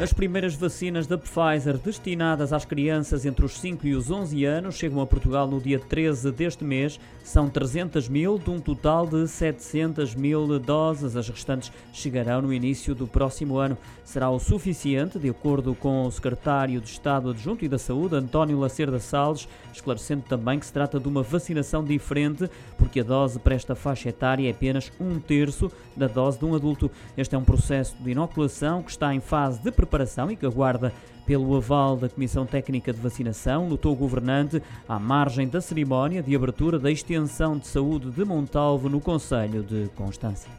As primeiras vacinas da Pfizer destinadas às crianças entre os 5 e os 11 anos chegam a Portugal no dia 13 deste mês. São 300 mil, de um total de 700 mil doses. As restantes chegarão no início do próximo ano. Será o suficiente, de acordo com o secretário de Estado Adjunto e da Saúde, António Lacerda Salles, esclarecendo também que se trata de uma vacinação diferente, porque a dose para esta faixa etária é apenas um terço da dose de um adulto. Este é um processo de inoculação que está em fase de preparação preparação e que aguarda pelo aval da Comissão Técnica de Vacinação, notou o governante à margem da cerimónia de abertura da extensão de saúde de Montalvo no Conselho de Constância.